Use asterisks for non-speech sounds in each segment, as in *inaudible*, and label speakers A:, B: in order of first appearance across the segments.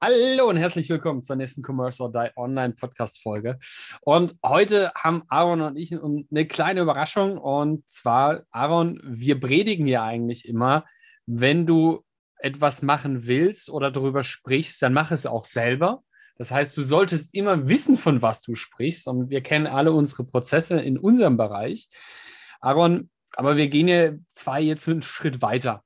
A: Hallo und herzlich willkommen zur nächsten Commerce or Die Online Podcast Folge. Und heute haben Aaron und ich eine kleine Überraschung. Und zwar, Aaron, wir predigen ja eigentlich immer, wenn du etwas machen willst oder darüber sprichst, dann mach es auch selber. Das heißt, du solltest immer wissen, von was du sprichst. Und wir kennen alle unsere Prozesse in unserem Bereich. Aaron, aber wir gehen ja zwei jetzt einen Schritt weiter.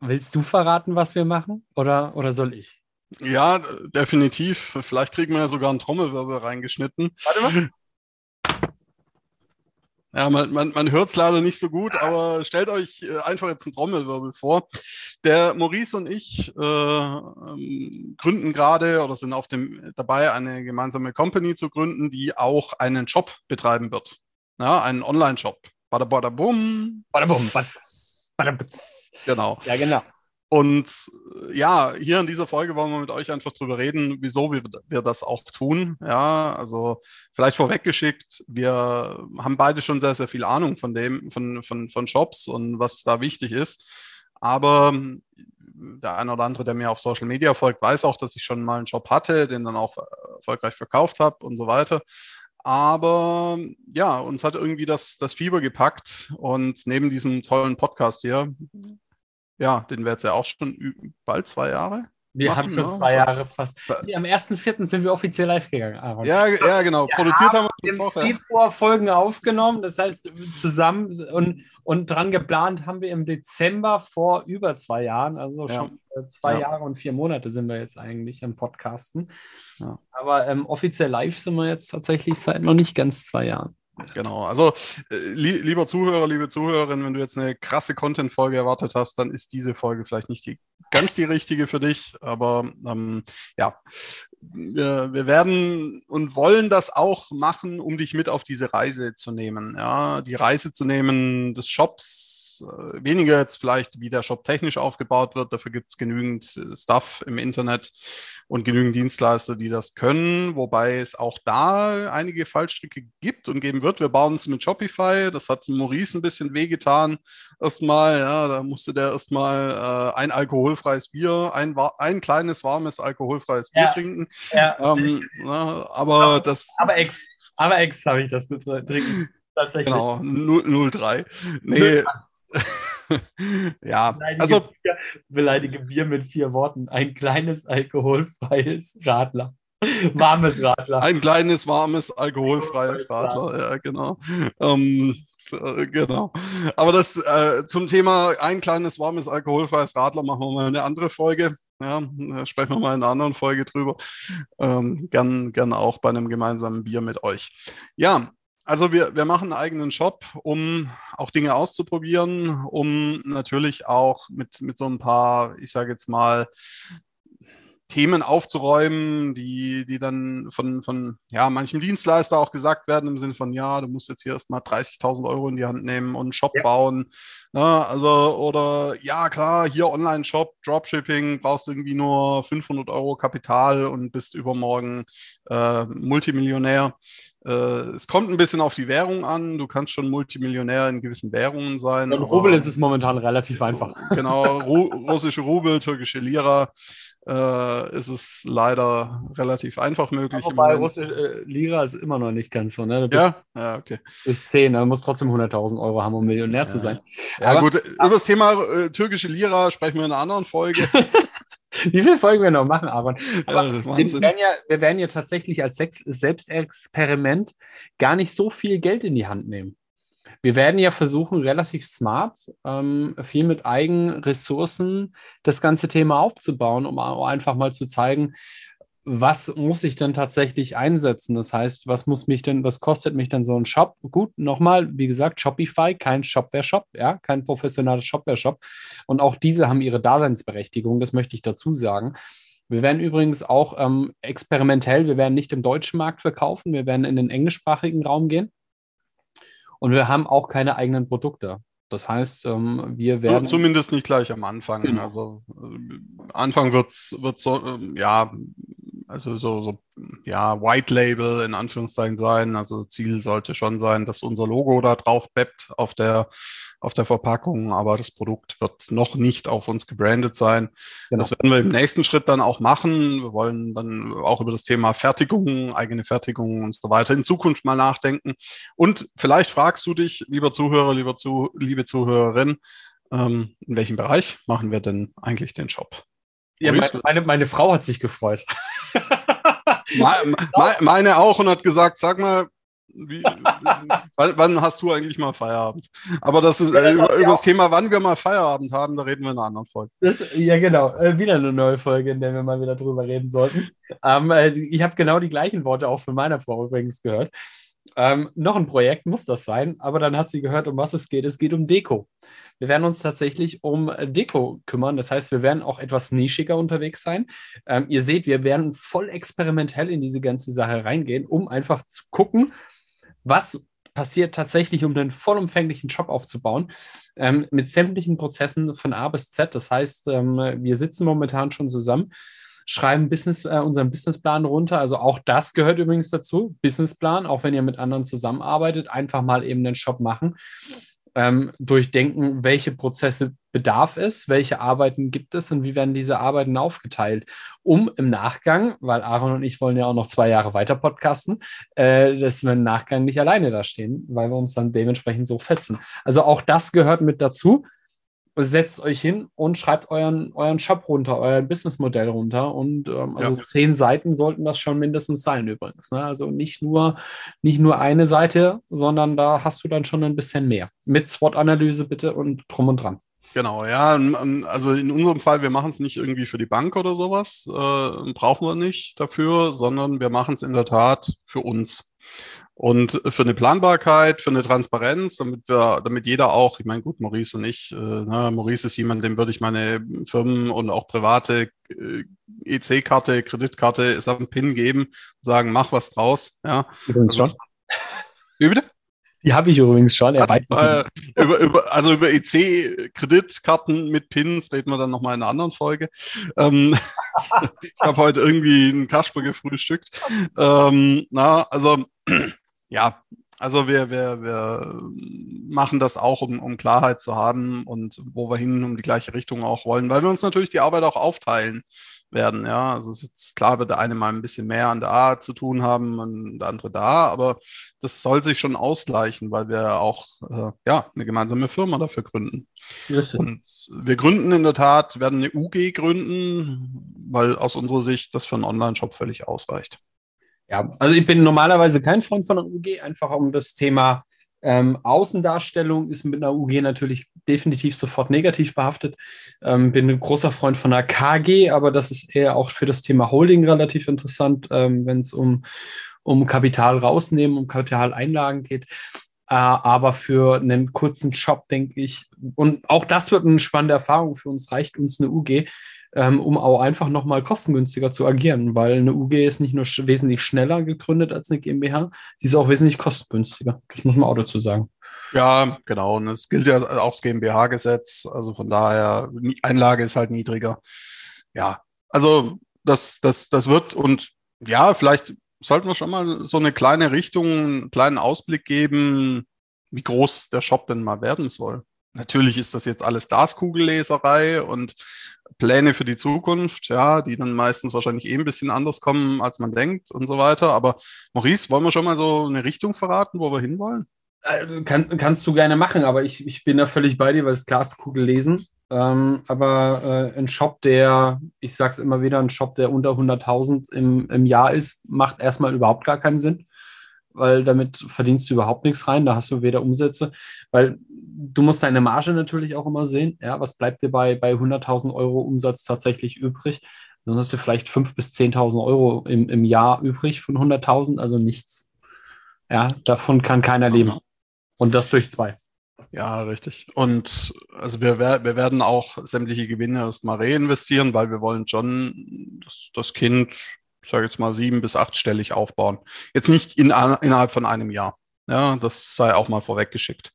A: Willst du verraten, was wir machen oder, oder soll ich?
B: Ja, definitiv. Vielleicht kriegen wir ja sogar einen Trommelwirbel reingeschnitten. Warte mal. Ja, man, man, man hört es leider nicht so gut, aber stellt euch äh, einfach jetzt einen Trommelwirbel vor. Der Maurice und ich äh, ähm, gründen gerade oder sind auf dem dabei, eine gemeinsame Company zu gründen, die auch einen Shop betreiben wird. Ja, einen Online-Shop. Bada bada bum. Bada bum. Bada, genau. Ja, genau. Und äh, ja, hier in dieser Folge wollen wir mit euch einfach drüber reden, wieso wir, wir das auch tun. Ja, also vielleicht vorweggeschickt, wir haben beide schon sehr, sehr viel Ahnung von dem, von, von, von Shops und was da wichtig ist. Aber hm, der eine oder andere, der mir auf Social Media folgt, weiß auch, dass ich schon mal einen Shop hatte, den dann auch erfolgreich verkauft habe und so weiter. Aber ja, uns hat irgendwie das, das Fieber gepackt und neben diesem tollen Podcast hier ja, den wäre jetzt ja auch schon bald zwei Jahre.
A: Wir machen, haben schon ja. zwei Jahre fast. Nee, am 1.4. sind wir offiziell live gegangen,
B: Aaron. Ja, ja genau. Wir Produziert haben,
A: wir im vorher. Februar Folgen aufgenommen. Das heißt, zusammen und, und dran geplant haben wir im Dezember vor über zwei Jahren. Also ja. schon äh, zwei ja. Jahre und vier Monate sind wir jetzt eigentlich am Podcasten. Aber ähm, offiziell live sind wir jetzt tatsächlich seit noch nicht ganz zwei Jahren.
B: Genau, also äh, li lieber Zuhörer, liebe Zuhörerin, wenn du jetzt eine krasse Content-Folge erwartet hast, dann ist diese Folge vielleicht nicht die, ganz die richtige für dich, aber ähm, ja, wir, wir, werden und wollen das auch machen, um dich mit auf diese Reise zu nehmen. Ja, die Reise zu nehmen des Shops, äh, weniger jetzt vielleicht, wie der Shop technisch aufgebaut wird. Dafür gibt es genügend äh, Stuff im Internet und genügend Dienstleister, die das können, wobei es auch da einige Fallstricke gibt und geben wird. Wir bauen es mit Shopify. Das hat Maurice ein bisschen wehgetan. Erstmal, ja, da musste der erstmal äh, ein alkoholfreies Bier, ein, ein kleines warmes alkoholfreies Bier ja. trinken. Ja. Ähm, na, aber, aber das.
A: Aber ex, aber ex habe ich das trinken. *laughs*
B: Tatsächlich. Genau, 03. Nee, *laughs* ja, beleidige also.
A: Bier, beleidige Bier mit vier Worten. Ein kleines alkoholfreies Radler. *laughs* Warmes Radler.
B: Ein kleines, warmes, alkoholfreies Radler, ja, genau. Ähm, äh, genau. Aber das äh, zum Thema ein kleines, warmes, alkoholfreies Radler machen wir mal eine andere Folge. Ja, da sprechen wir mal in einer anderen Folge drüber. Ähm, gern, gern auch bei einem gemeinsamen Bier mit euch. Ja, also wir, wir machen einen eigenen Shop, um auch Dinge auszuprobieren, um natürlich auch mit, mit so ein paar, ich sage jetzt mal, Themen aufzuräumen, die, die dann von, von ja, manchem Dienstleister auch gesagt werden, im Sinne von, ja, du musst jetzt hier erstmal 30.000 Euro in die Hand nehmen und einen Shop ja. bauen. Ne? also, oder ja, klar, hier Online-Shop, Dropshipping, brauchst irgendwie nur 500 Euro Kapital und bist übermorgen äh, Multimillionär. Äh, es kommt ein bisschen auf die Währung an. Du kannst schon Multimillionär in gewissen Währungen sein.
A: In Rubel ist es momentan relativ einfach. *laughs*
B: Genau, Ru russische Rubel, türkische Lira äh, ist es leider relativ einfach möglich.
A: Wobei russische äh, Lira ist immer noch nicht ganz so. Ne?
B: ja? ja, okay.
A: Durch 10, du musst trotzdem 100.000 Euro haben, um Millionär ja. zu sein.
B: Ja, aber, gut, über das Thema äh, türkische Lira sprechen wir in einer anderen Folge. *laughs*
A: Wie viele Folgen wir noch machen, Aaron? Aber ja, wir, werden ja, wir werden ja tatsächlich als Selbstexperiment gar nicht so viel Geld in die Hand nehmen. Wir werden ja versuchen, relativ smart, ähm, viel mit eigenen Ressourcen das ganze Thema aufzubauen, um einfach mal zu zeigen, was muss ich denn tatsächlich einsetzen? Das heißt, was muss mich denn, was kostet mich denn so ein Shop? Gut, nochmal, wie gesagt, Shopify, kein Shopware-Shop, ja, kein professionales Shopware-Shop. Und auch diese haben ihre Daseinsberechtigung, das möchte ich dazu sagen. Wir werden übrigens auch ähm, experimentell, wir werden nicht im deutschen Markt verkaufen, wir werden in den englischsprachigen Raum gehen. Und wir haben auch keine eigenen Produkte. Das heißt, ähm, wir werden.
B: Zumindest nicht gleich am Anfang. Genau. Also äh, Anfang wird es so, äh, ja, also so, so, ja, White Label in Anführungszeichen sein. Also Ziel sollte schon sein, dass unser Logo da drauf beppt auf der, auf der Verpackung, aber das Produkt wird noch nicht auf uns gebrandet sein. Genau. Das werden wir im nächsten Schritt dann auch machen. Wir wollen dann auch über das Thema Fertigung, eigene Fertigung und so weiter in Zukunft mal nachdenken. Und vielleicht fragst du dich, lieber Zuhörer, lieber zu, liebe Zuhörerin, ähm, in welchem Bereich machen wir denn eigentlich den Shop?
A: Ja, meine, meine, Frau hat sich gefreut. *laughs*
B: meine auch und hat gesagt, sag mal, wie, *laughs* wann, wann, hast du eigentlich mal Feierabend? Aber das ist ja, das äh, über, über das Thema, wann wir mal Feierabend haben, da reden wir in einer anderen Folge.
A: Das, ja, genau. Äh, wieder eine neue Folge, in der wir mal wieder drüber reden sollten. Ähm, äh, ich habe genau die gleichen Worte auch von meiner Frau übrigens gehört. Ähm, noch ein Projekt muss das sein, aber dann hat sie gehört, um was es geht. Es geht um Deko. Wir werden uns tatsächlich um Deko kümmern. Das heißt, wir werden auch etwas nischiger unterwegs sein. Ähm, ihr seht, wir werden voll experimentell in diese ganze Sache reingehen, um einfach zu gucken, was passiert tatsächlich, um einen vollumfänglichen Shop aufzubauen, ähm, mit sämtlichen Prozessen von A bis Z. Das heißt, ähm, wir sitzen momentan schon zusammen, schreiben Business, äh, unseren Businessplan runter. Also auch das gehört übrigens dazu. Businessplan, auch wenn ihr mit anderen zusammenarbeitet, einfach mal eben den Shop machen ähm, durchdenken, welche Prozesse bedarf es, welche Arbeiten gibt es und wie werden diese Arbeiten aufgeteilt, um im Nachgang, weil Aaron und ich wollen ja auch noch zwei Jahre weiter podcasten, äh, dass wir im Nachgang nicht alleine da stehen, weil wir uns dann dementsprechend so fetzen. Also auch das gehört mit dazu setzt euch hin und schreibt euren, euren Shop runter, euer Businessmodell runter. Und ähm, also ja. zehn Seiten sollten das schon mindestens sein übrigens. Ne? Also nicht nur, nicht nur eine Seite, sondern da hast du dann schon ein bisschen mehr. Mit SWOT-Analyse bitte und drum und dran.
B: Genau, ja, also in unserem Fall, wir machen es nicht irgendwie für die Bank oder sowas, äh, brauchen wir nicht dafür, sondern wir machen es in der Tat für uns. Und für eine Planbarkeit, für eine Transparenz, damit wir, damit jeder auch, ich meine, gut, Maurice und ich, äh, na, Maurice ist jemand, dem würde ich meine Firmen und auch private äh, EC-Karte, Kreditkarte samt PIN geben, sagen, mach was draus. Ja. Übrigens also, schon. *laughs*
A: Wie bitte? Die habe ich übrigens schon. Er weiß
B: äh, über, über, also über EC-Kreditkarten mit Pins reden wir dann nochmal in einer anderen Folge. Ähm, *laughs* ich habe heute irgendwie einen Kasper gefrühstückt. Ähm, na, also ja, also wir, wir, wir machen das auch, um, um Klarheit zu haben und wo wir hin um die gleiche Richtung auch wollen, weil wir uns natürlich die Arbeit auch aufteilen werden. Ja, also es ist jetzt klar, wird der eine mal ein bisschen mehr an der A zu tun haben und der andere da, aber das soll sich schon ausgleichen, weil wir auch äh, ja eine gemeinsame Firma dafür gründen. Richtig. Und wir gründen in der Tat, werden eine UG gründen, weil aus unserer Sicht das für einen Online-Shop völlig ausreicht.
A: Ja, also ich bin normalerweise kein Freund von einer UG, einfach um das Thema ähm, Außendarstellung ist mit einer UG natürlich definitiv sofort negativ behaftet. Ähm, bin ein großer Freund von einer KG, aber das ist eher auch für das Thema Holding relativ interessant, ähm, wenn es um, um Kapital rausnehmen, um Kapitaleinlagen geht. Äh, aber für einen kurzen Job, denke ich, und auch das wird eine spannende Erfahrung für uns, reicht uns eine UG, ähm, um auch einfach nochmal kostengünstiger zu agieren, weil eine UG ist nicht nur sch wesentlich schneller gegründet als eine GmbH, sie ist auch wesentlich kostengünstiger. Das muss man auch dazu sagen.
B: Ja, genau. Und es gilt ja auch das GmbH-Gesetz. Also von daher, Einlage ist halt niedriger. Ja, also das, das, das wird und ja, vielleicht sollten wir schon mal so eine kleine Richtung, einen kleinen Ausblick geben, wie groß der Shop denn mal werden soll. Natürlich ist das jetzt alles Glaskugelleserei und Pläne für die Zukunft, ja, die dann meistens wahrscheinlich eh ein bisschen anders kommen, als man denkt und so weiter. Aber Maurice, wollen wir schon mal so eine Richtung verraten, wo wir hinwollen?
A: Äh, kann, kannst du gerne machen, aber ich, ich bin da völlig bei dir, weil es Glaskugel lesen. Ähm, aber äh, ein Shop, der, ich sage es immer wieder, ein Shop, der unter 100.000 im, im Jahr ist, macht erstmal überhaupt gar keinen Sinn, weil damit verdienst du überhaupt nichts rein, da hast du weder Umsätze, weil du musst deine Marge natürlich auch immer sehen. Ja, was bleibt dir bei, bei 100.000 Euro Umsatz tatsächlich übrig? Dann hast du vielleicht 5.000 bis 10.000 Euro im, im Jahr übrig von 100.000, also nichts. Ja, davon kann keiner leben. Und das durch zwei.
B: Ja, richtig. Und also wir, wir werden auch sämtliche Gewinne erstmal reinvestieren, weil wir wollen schon das, das Kind, ich sage jetzt mal, sieben bis achtstellig aufbauen. Jetzt nicht in, innerhalb von einem Jahr. Ja, das sei auch mal vorweggeschickt.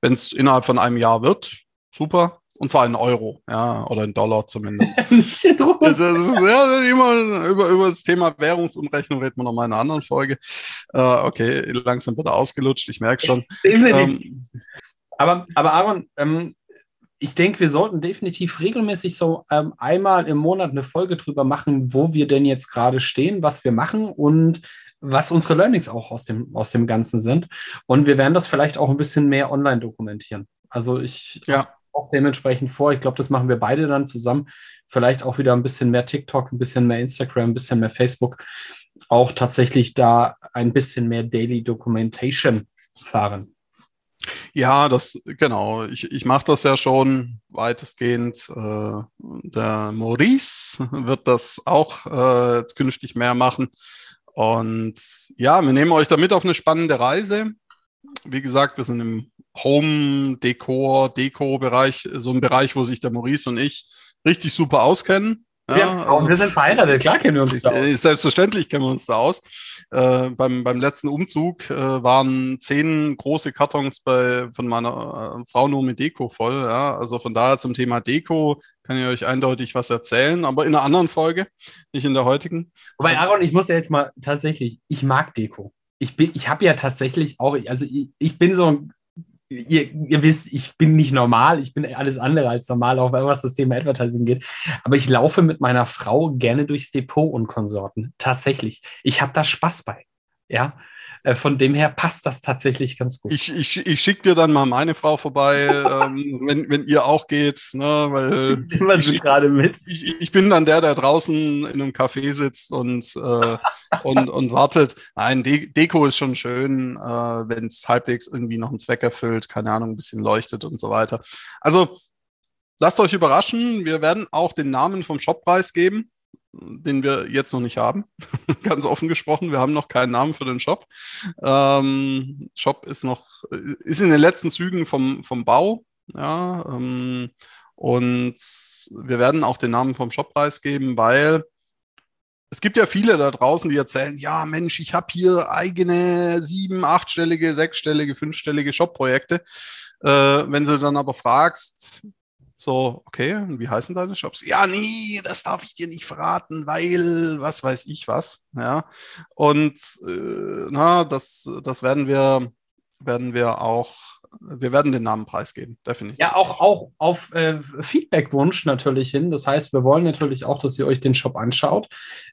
B: Wenn es innerhalb von einem Jahr wird, super. Und zwar in Euro, ja, oder in Dollar zumindest. *laughs* Nicht in das ist, ja, immer über, über das Thema Währungsumrechnung reden wir noch mal in einer anderen Folge. Äh, okay, langsam wird er ausgelutscht, ich merke schon. Ähm,
A: aber, aber Aaron, ähm, ich denke, wir sollten definitiv regelmäßig so ähm, einmal im Monat eine Folge drüber machen, wo wir denn jetzt gerade stehen, was wir machen und was unsere Learnings auch aus dem, aus dem Ganzen sind. Und wir werden das vielleicht auch ein bisschen mehr online dokumentieren. Also ich ja. auch dementsprechend vor. Ich glaube, das machen wir beide dann zusammen. Vielleicht auch wieder ein bisschen mehr TikTok, ein bisschen mehr Instagram, ein bisschen mehr Facebook. Auch tatsächlich da ein bisschen mehr Daily Documentation fahren.
B: Ja, das genau. Ich, ich mache das ja schon weitestgehend. Äh, der Maurice wird das auch äh, künftig mehr machen. Und ja, wir nehmen euch damit auf eine spannende Reise. Wie gesagt, wir sind im Home, Dekor, Deko-Bereich, so ein Bereich, wo sich der Maurice und ich richtig super auskennen.
A: Ja, also, wir sind verheiratet, klar kennen wir uns da aus.
B: Selbstverständlich kennen wir uns da aus. Äh, beim, beim letzten Umzug äh, waren zehn große Kartons bei, von meiner äh, Frau nur mit Deko voll. Ja? Also von daher zum Thema Deko kann ich euch eindeutig was erzählen, aber in einer anderen Folge, nicht in der heutigen.
A: Wobei, Aaron, ich muss ja jetzt mal tatsächlich, ich mag Deko. Ich, ich habe ja tatsächlich auch, also ich, ich bin so ein ihr, ihr, wisst, ich bin nicht normal, ich bin alles andere als normal, auch was das Thema Advertising geht. Aber ich laufe mit meiner Frau gerne durchs Depot und Konsorten. Tatsächlich. Ich habe da Spaß bei. Ja. Äh, von dem her passt das tatsächlich ganz gut.
B: Ich, ich, ich schicke dir dann mal meine Frau vorbei, *laughs* ähm, wenn, wenn ihr auch geht. Ne, weil *laughs*
A: ich, gerade mit.
B: Ich, ich, bin dann der, der draußen in einem Café sitzt und, äh, und, und wartet. Nein, De Deko ist schon schön, äh, wenn es halbwegs irgendwie noch einen Zweck erfüllt, keine Ahnung, ein bisschen leuchtet und so weiter. Also lasst euch überraschen. Wir werden auch den Namen vom Shoppreis geben den wir jetzt noch nicht haben. *laughs* Ganz offen gesprochen, wir haben noch keinen Namen für den Shop. Ähm, Shop ist noch, ist in den letzten Zügen vom, vom Bau. Ja, ähm, und wir werden auch den Namen vom Shop preisgeben, weil es gibt ja viele da draußen, die erzählen, ja Mensch, ich habe hier eigene sieben, achtstellige, sechsstellige, fünfstellige Shop-Projekte. Äh, wenn du dann aber fragst, so, okay, wie heißen deine Shops? Ja, nee, das darf ich dir nicht verraten, weil was weiß ich was. Ja. Und äh, na, das, das werden wir, werden wir auch, wir werden den Namen preisgeben, definitiv.
A: Ja, auch, auch auf äh, Feedback-Wunsch natürlich hin. Das heißt, wir wollen natürlich auch, dass ihr euch den Shop anschaut.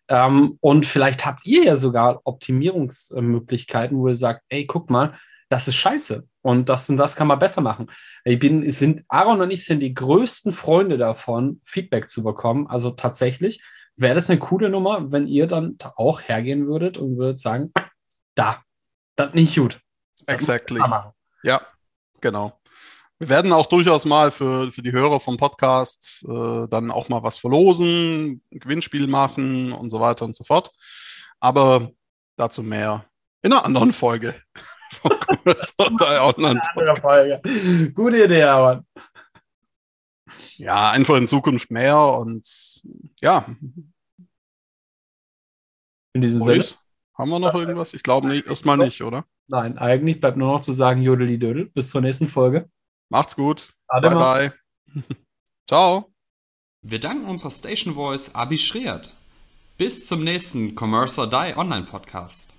A: Ähm, und vielleicht habt ihr ja sogar Optimierungsmöglichkeiten, wo ihr sagt, ey, guck mal, das ist scheiße. Und das und das kann man besser machen. Ich bin, sind, Aaron und ich sind die größten Freunde davon, Feedback zu bekommen. Also tatsächlich wäre das eine coole Nummer, wenn ihr dann auch hergehen würdet und würdet sagen, da, das nicht gut.
B: Exactly. Ja, genau. Wir werden auch durchaus mal für, für die Hörer vom Podcast äh, dann auch mal was verlosen, ein Gewinnspiel machen und so weiter und so fort. Aber dazu mehr in einer anderen Folge.
A: Gute Idee, aber.
B: Ja, einfach in Zukunft mehr und ja.
A: In diesem Sinne.
B: Haben wir noch irgendwas? Ich glaube nicht, erstmal nicht, oder?
A: Nein, eigentlich bleibt nur noch zu sagen, Jodeli Dödel. Bis zur nächsten Folge.
B: Macht's gut. Ade bye, bye. *laughs* Ciao.
C: Wir danken unserer Station Voice Abi Schreert. Bis zum nächsten Commerce or Die Online Podcast.